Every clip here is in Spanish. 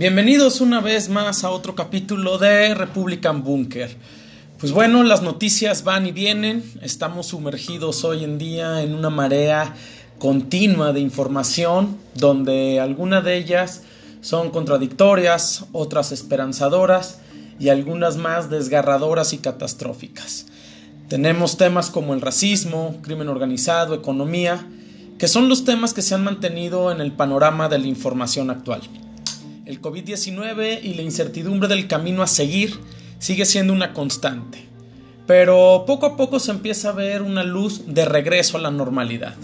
Bienvenidos una vez más a otro capítulo de Republican Bunker. Pues bueno, las noticias van y vienen, estamos sumergidos hoy en día en una marea continua de información donde algunas de ellas son contradictorias, otras esperanzadoras y algunas más desgarradoras y catastróficas. Tenemos temas como el racismo, crimen organizado, economía, que son los temas que se han mantenido en el panorama de la información actual. El COVID-19 y la incertidumbre del camino a seguir sigue siendo una constante, pero poco a poco se empieza a ver una luz de regreso a la normalidad.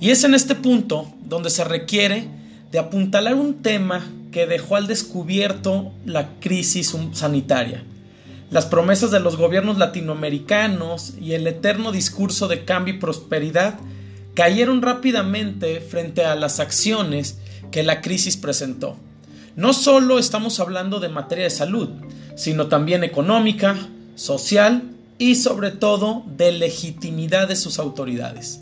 Y es en este punto donde se requiere de apuntalar un tema que dejó al descubierto la crisis sanitaria, las promesas de los gobiernos latinoamericanos y el eterno discurso de cambio y prosperidad cayeron rápidamente frente a las acciones que la crisis presentó. No solo estamos hablando de materia de salud, sino también económica, social y sobre todo de legitimidad de sus autoridades.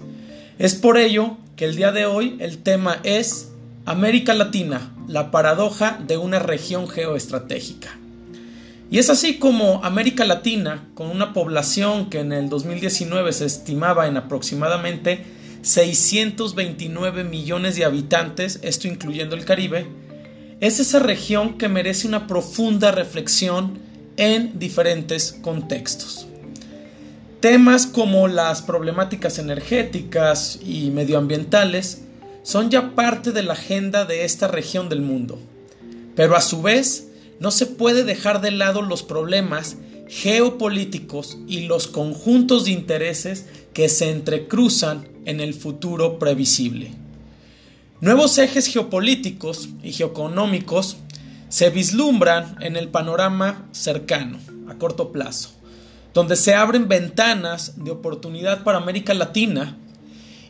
Es por ello que el día de hoy el tema es América Latina, la paradoja de una región geoestratégica. Y es así como América Latina, con una población que en el 2019 se estimaba en aproximadamente 629 millones de habitantes, esto incluyendo el Caribe, es esa región que merece una profunda reflexión en diferentes contextos. Temas como las problemáticas energéticas y medioambientales son ya parte de la agenda de esta región del mundo, pero a su vez no se puede dejar de lado los problemas geopolíticos y los conjuntos de intereses que se entrecruzan en el futuro previsible. Nuevos ejes geopolíticos y geoeconómicos se vislumbran en el panorama cercano, a corto plazo, donde se abren ventanas de oportunidad para América Latina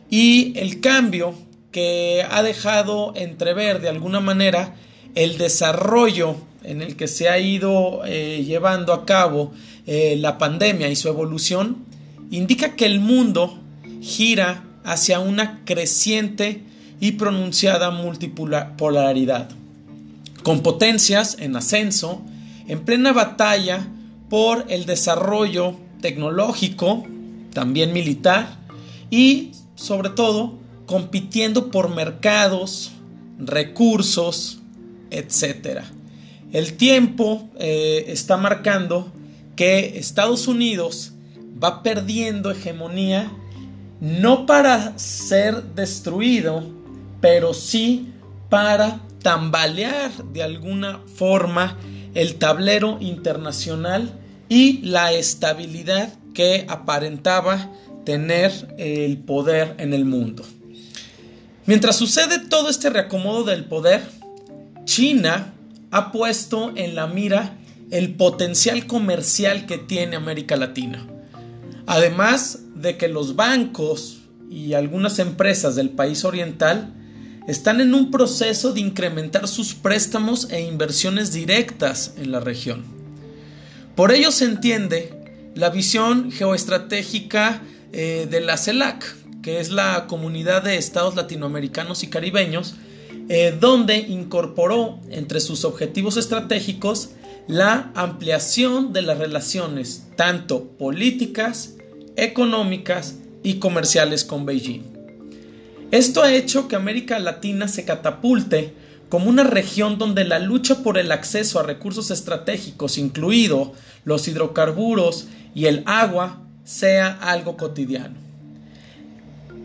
y el cambio que ha dejado entrever de alguna manera el desarrollo en el que se ha ido eh, llevando a cabo eh, la pandemia y su evolución, indica que el mundo gira hacia una creciente y pronunciada multipolaridad, con potencias en ascenso, en plena batalla por el desarrollo tecnológico, también militar, y sobre todo compitiendo por mercados, recursos, etc. El tiempo eh, está marcando que Estados Unidos va perdiendo hegemonía no para ser destruido, pero sí para tambalear de alguna forma el tablero internacional y la estabilidad que aparentaba tener el poder en el mundo. Mientras sucede todo este reacomodo del poder, China ha puesto en la mira el potencial comercial que tiene América Latina. Además de que los bancos y algunas empresas del país oriental están en un proceso de incrementar sus préstamos e inversiones directas en la región. Por ello se entiende la visión geoestratégica eh, de la CELAC, que es la comunidad de estados latinoamericanos y caribeños, eh, donde incorporó entre sus objetivos estratégicos la ampliación de las relaciones tanto políticas económicas y comerciales con Beijing. Esto ha hecho que América Latina se catapulte como una región donde la lucha por el acceso a recursos estratégicos, incluido los hidrocarburos y el agua, sea algo cotidiano.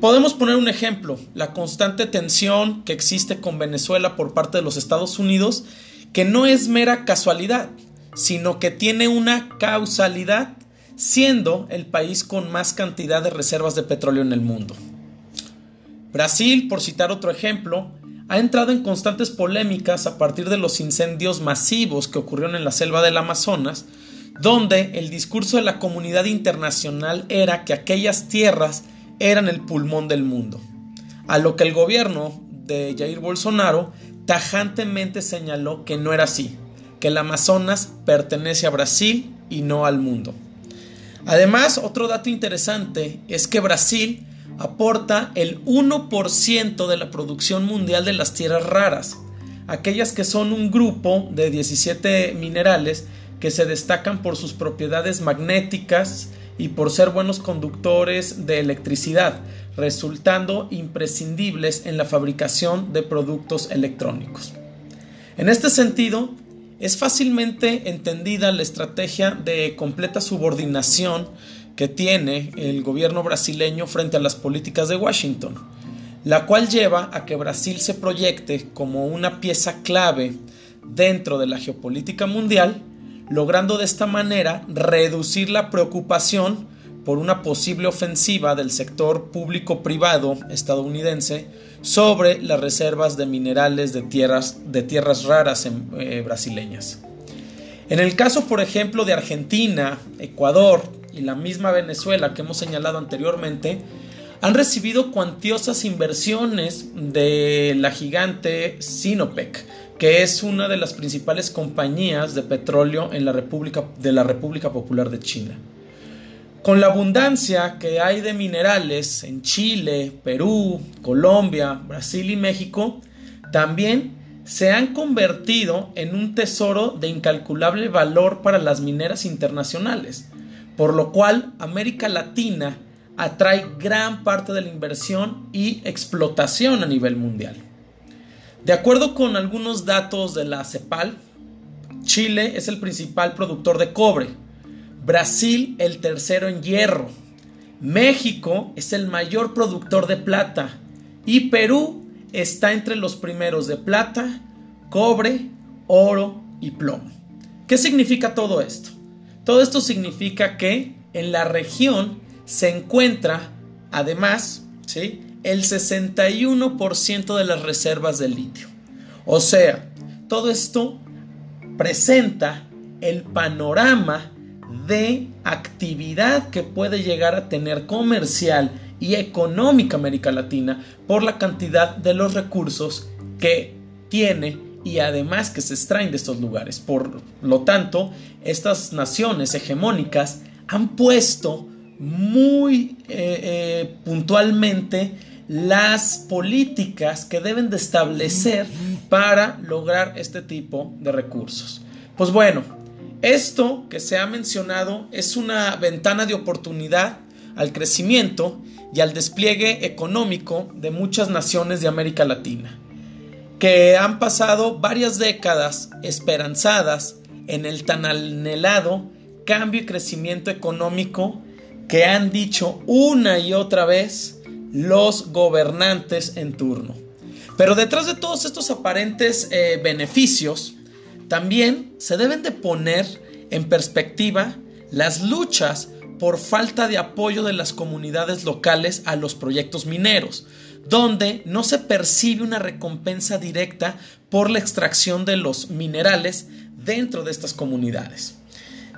Podemos poner un ejemplo, la constante tensión que existe con Venezuela por parte de los Estados Unidos, que no es mera casualidad, sino que tiene una causalidad siendo el país con más cantidad de reservas de petróleo en el mundo. Brasil, por citar otro ejemplo, ha entrado en constantes polémicas a partir de los incendios masivos que ocurrieron en la selva del Amazonas, donde el discurso de la comunidad internacional era que aquellas tierras eran el pulmón del mundo, a lo que el gobierno de Jair Bolsonaro tajantemente señaló que no era así, que el Amazonas pertenece a Brasil y no al mundo. Además, otro dato interesante es que Brasil aporta el 1% de la producción mundial de las tierras raras, aquellas que son un grupo de 17 minerales que se destacan por sus propiedades magnéticas y por ser buenos conductores de electricidad, resultando imprescindibles en la fabricación de productos electrónicos. En este sentido, es fácilmente entendida la estrategia de completa subordinación que tiene el gobierno brasileño frente a las políticas de Washington, la cual lleva a que Brasil se proyecte como una pieza clave dentro de la geopolítica mundial, logrando de esta manera reducir la preocupación por una posible ofensiva del sector público-privado estadounidense sobre las reservas de minerales de tierras, de tierras raras eh, brasileñas. En el caso, por ejemplo, de Argentina, Ecuador y la misma Venezuela que hemos señalado anteriormente, han recibido cuantiosas inversiones de la gigante Sinopec, que es una de las principales compañías de petróleo en la República, de la República Popular de China. Con la abundancia que hay de minerales en Chile, Perú, Colombia, Brasil y México, también se han convertido en un tesoro de incalculable valor para las mineras internacionales, por lo cual América Latina atrae gran parte de la inversión y explotación a nivel mundial. De acuerdo con algunos datos de la CEPAL, Chile es el principal productor de cobre, Brasil el tercero en hierro, México es el mayor productor de plata y Perú está entre los primeros de plata, cobre, oro y plomo. ¿Qué significa todo esto? Todo esto significa que en la región se encuentra además ¿sí? el 61% de las reservas de litio. O sea, todo esto presenta el panorama de actividad que puede llegar a tener comercial y económica América Latina por la cantidad de los recursos que tiene y además que se extraen de estos lugares. Por lo tanto, estas naciones hegemónicas han puesto muy eh, eh, puntualmente las políticas que deben de establecer para lograr este tipo de recursos. Pues bueno, esto que se ha mencionado es una ventana de oportunidad al crecimiento y al despliegue económico de muchas naciones de América Latina, que han pasado varias décadas esperanzadas en el tan anhelado cambio y crecimiento económico que han dicho una y otra vez los gobernantes en turno. Pero detrás de todos estos aparentes eh, beneficios, también se deben de poner en perspectiva las luchas por falta de apoyo de las comunidades locales a los proyectos mineros, donde no se percibe una recompensa directa por la extracción de los minerales dentro de estas comunidades.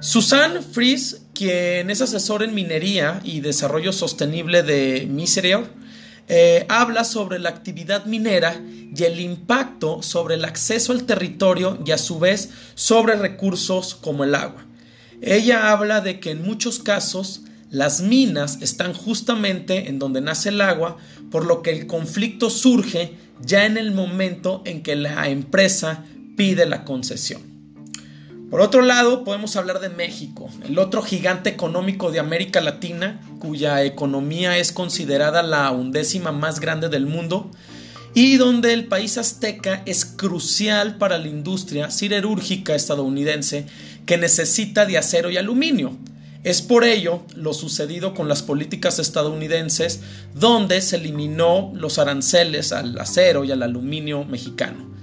Susan Fries, quien es asesor en minería y desarrollo sostenible de Misereor, eh, habla sobre la actividad minera y el impacto sobre el acceso al territorio y a su vez sobre recursos como el agua. Ella habla de que en muchos casos las minas están justamente en donde nace el agua, por lo que el conflicto surge ya en el momento en que la empresa pide la concesión. Por otro lado, podemos hablar de México, el otro gigante económico de América Latina, cuya economía es considerada la undécima más grande del mundo, y donde el país azteca es crucial para la industria siderúrgica estadounidense que necesita de acero y aluminio. Es por ello lo sucedido con las políticas estadounidenses donde se eliminó los aranceles al acero y al aluminio mexicano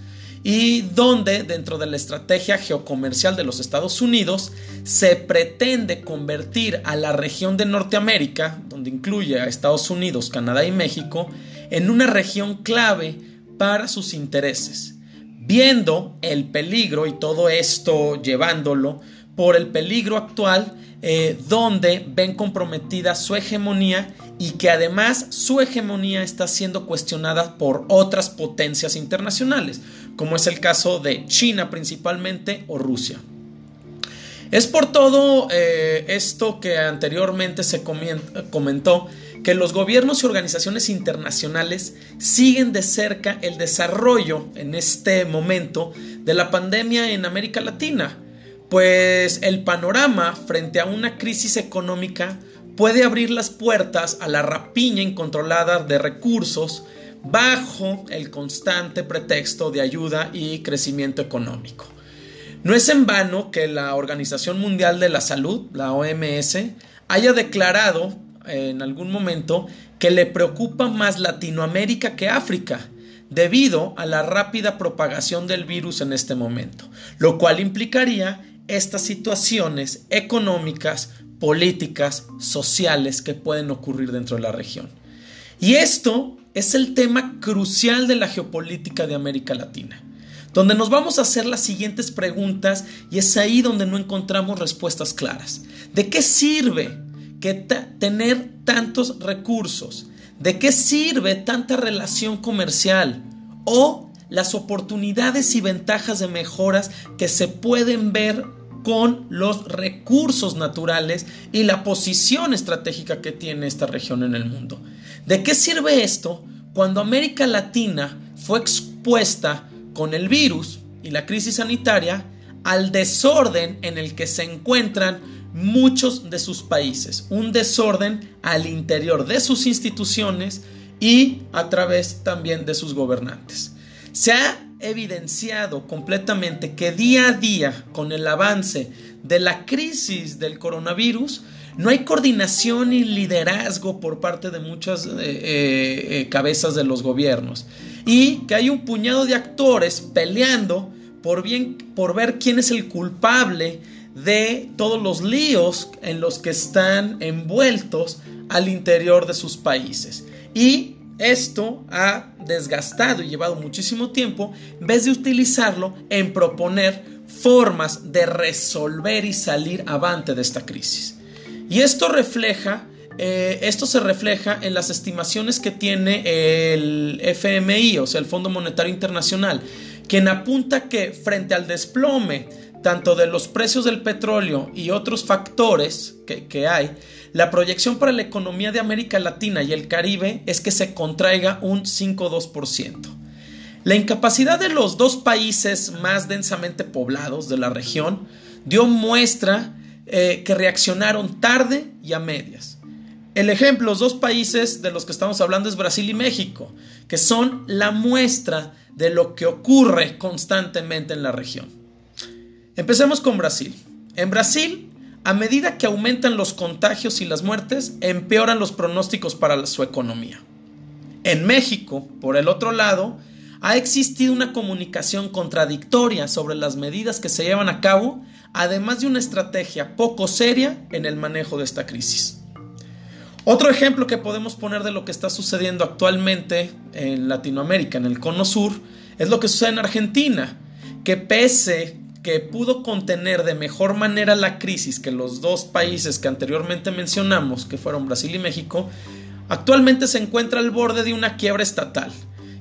y donde dentro de la estrategia geocomercial de los Estados Unidos se pretende convertir a la región de Norteamérica, donde incluye a Estados Unidos, Canadá y México, en una región clave para sus intereses, viendo el peligro y todo esto llevándolo por el peligro actual eh, donde ven comprometida su hegemonía y que además su hegemonía está siendo cuestionada por otras potencias internacionales, como es el caso de China principalmente o Rusia. Es por todo eh, esto que anteriormente se comentó que los gobiernos y organizaciones internacionales siguen de cerca el desarrollo en este momento de la pandemia en América Latina, pues el panorama frente a una crisis económica puede abrir las puertas a la rapiña incontrolada de recursos bajo el constante pretexto de ayuda y crecimiento económico. No es en vano que la Organización Mundial de la Salud, la OMS, haya declarado en algún momento que le preocupa más Latinoamérica que África, debido a la rápida propagación del virus en este momento, lo cual implicaría estas situaciones económicas, políticas, sociales que pueden ocurrir dentro de la región. Y esto es el tema crucial de la geopolítica de América Latina, donde nos vamos a hacer las siguientes preguntas y es ahí donde no encontramos respuestas claras. ¿De qué sirve que tener tantos recursos? ¿De qué sirve tanta relación comercial? ¿O las oportunidades y ventajas de mejoras que se pueden ver con los recursos naturales y la posición estratégica que tiene esta región en el mundo. ¿De qué sirve esto cuando América Latina fue expuesta con el virus y la crisis sanitaria al desorden en el que se encuentran muchos de sus países? Un desorden al interior de sus instituciones y a través también de sus gobernantes. Se ha evidenciado completamente que día a día, con el avance de la crisis del coronavirus, no hay coordinación y liderazgo por parte de muchas eh, eh, eh, cabezas de los gobiernos. Y que hay un puñado de actores peleando por, bien, por ver quién es el culpable de todos los líos en los que están envueltos al interior de sus países. Y esto ha desgastado y llevado muchísimo tiempo en vez de utilizarlo en proponer formas de resolver y salir avante de esta crisis. Y esto refleja, eh, esto se refleja en las estimaciones que tiene el FMI, o sea, el Fondo Monetario Internacional, quien apunta que frente al desplome tanto de los precios del petróleo y otros factores que, hay, la proyección para la economía de América Latina y el Caribe es que se contraiga un 5,2%. La incapacidad de los dos países más densamente poblados de la región dio muestra eh, que reaccionaron tarde y a medias. El ejemplo, los dos países de los que estamos hablando es Brasil y México, que son la muestra de lo que ocurre constantemente en la región. Empecemos con Brasil. En Brasil, a medida que aumentan los contagios y las muertes, empeoran los pronósticos para su economía. En México, por el otro lado, ha existido una comunicación contradictoria sobre las medidas que se llevan a cabo, además de una estrategia poco seria en el manejo de esta crisis. Otro ejemplo que podemos poner de lo que está sucediendo actualmente en Latinoamérica, en el Cono Sur, es lo que sucede en Argentina, que pese que pudo contener de mejor manera la crisis que los dos países que anteriormente mencionamos, que fueron Brasil y México, actualmente se encuentra al borde de una quiebra estatal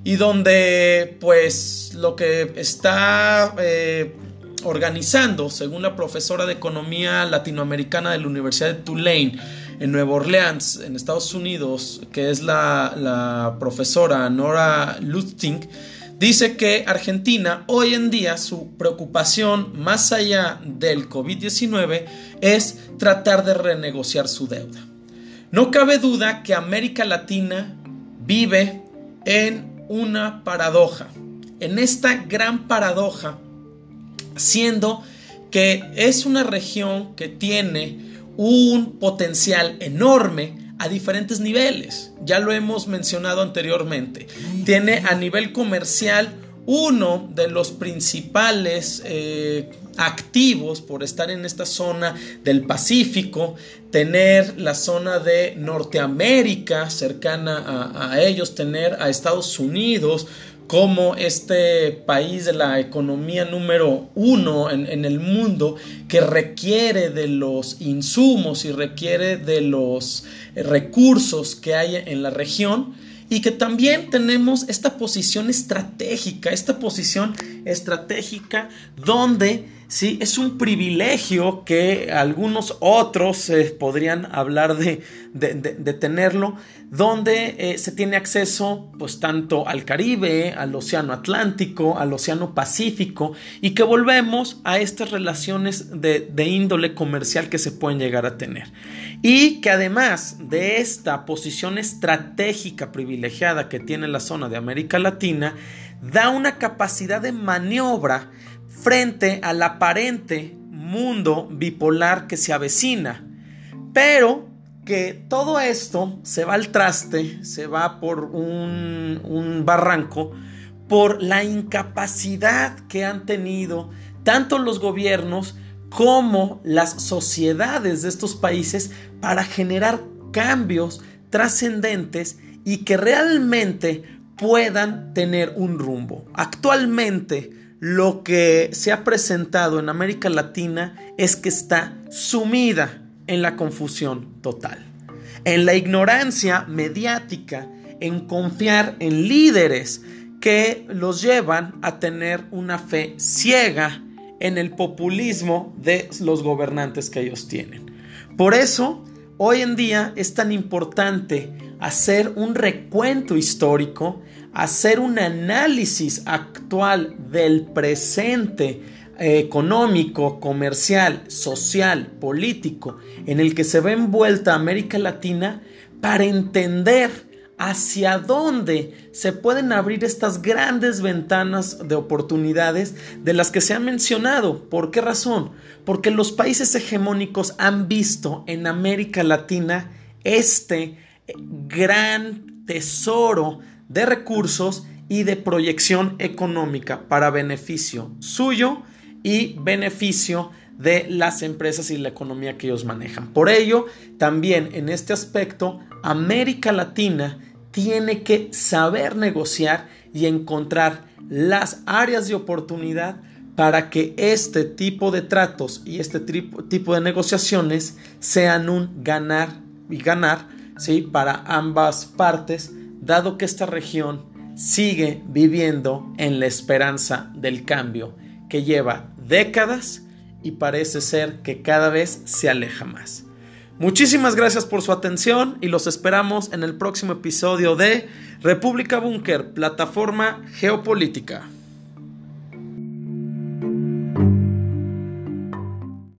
y donde pues lo que está eh, organizando, según la profesora de economía latinoamericana de la Universidad de Tulane en Nueva Orleans, en Estados Unidos, que es la, la profesora Nora Lustig, Dice que Argentina hoy en día su preocupación más allá del COVID-19 es tratar de renegociar su deuda. No cabe duda que América Latina vive en una paradoja, en esta gran paradoja, siendo que es una región que tiene un potencial enorme a diferentes niveles. Ya lo hemos mencionado anteriormente. Tiene a nivel comercial uno de los principales eh, activos por estar en esta zona del Pacífico, tener la zona de Norteamérica cercana a, a ellos, tener a Estados Unidos, como este país de la economía número uno en, el mundo que requiere de los insumos y requiere de los recursos que hay en la región y que también tenemos esta posición estratégica, esta posición estratégica donde ¿sí? Es un privilegio que algunos otros eh, podrían hablar de, tenerlo, donde eh, se tiene acceso pues tanto al Caribe, al Océano Atlántico, al Océano Pacífico, y que volvemos a estas relaciones de índole comercial que se pueden llegar a tener. Y que además de esta posición estratégica privilegiada que tiene la zona de América Latina, da una capacidad de maniobra frente al aparente mundo bipolar que se avecina. Pero que todo esto se va al traste, se va por un, barranco, por la incapacidad que han tenido tanto los gobiernos como las sociedades de estos países para generar cambios trascendentes y que realmente puedan tener un rumbo. Actualmente, lo que se ha presentado en América Latina es que está sumida en la confusión total, en la ignorancia mediática, en confiar en líderes que los llevan a tener una fe ciega en el populismo de los gobernantes que ellos tienen. Por eso, hoy en día es tan importante hacer un recuento histórico hacer un análisis actual del presente eh, económico, comercial, social, político en el que se ve envuelta América Latina para entender hacia dónde se pueden abrir estas grandes ventanas de oportunidades de las que se ha mencionado. ¿Por qué razón? Porque los países hegemónicos han visto en América Latina este gran tesoro de recursos y de proyección económica para beneficio suyo y beneficio de las empresas y la economía que ellos manejan. Por ello, también en este aspecto, América Latina tiene que saber negociar y encontrar las áreas de oportunidad para que este tipo de tratos y este tipo de negociaciones sean un ganar y ganar ¿sí? para ambas partes dado que esta región sigue viviendo en la esperanza del cambio que lleva décadas y parece ser que cada vez se aleja más. Muchísimas gracias por su atención y los esperamos en el próximo episodio de República Búnker, plataforma geopolítica.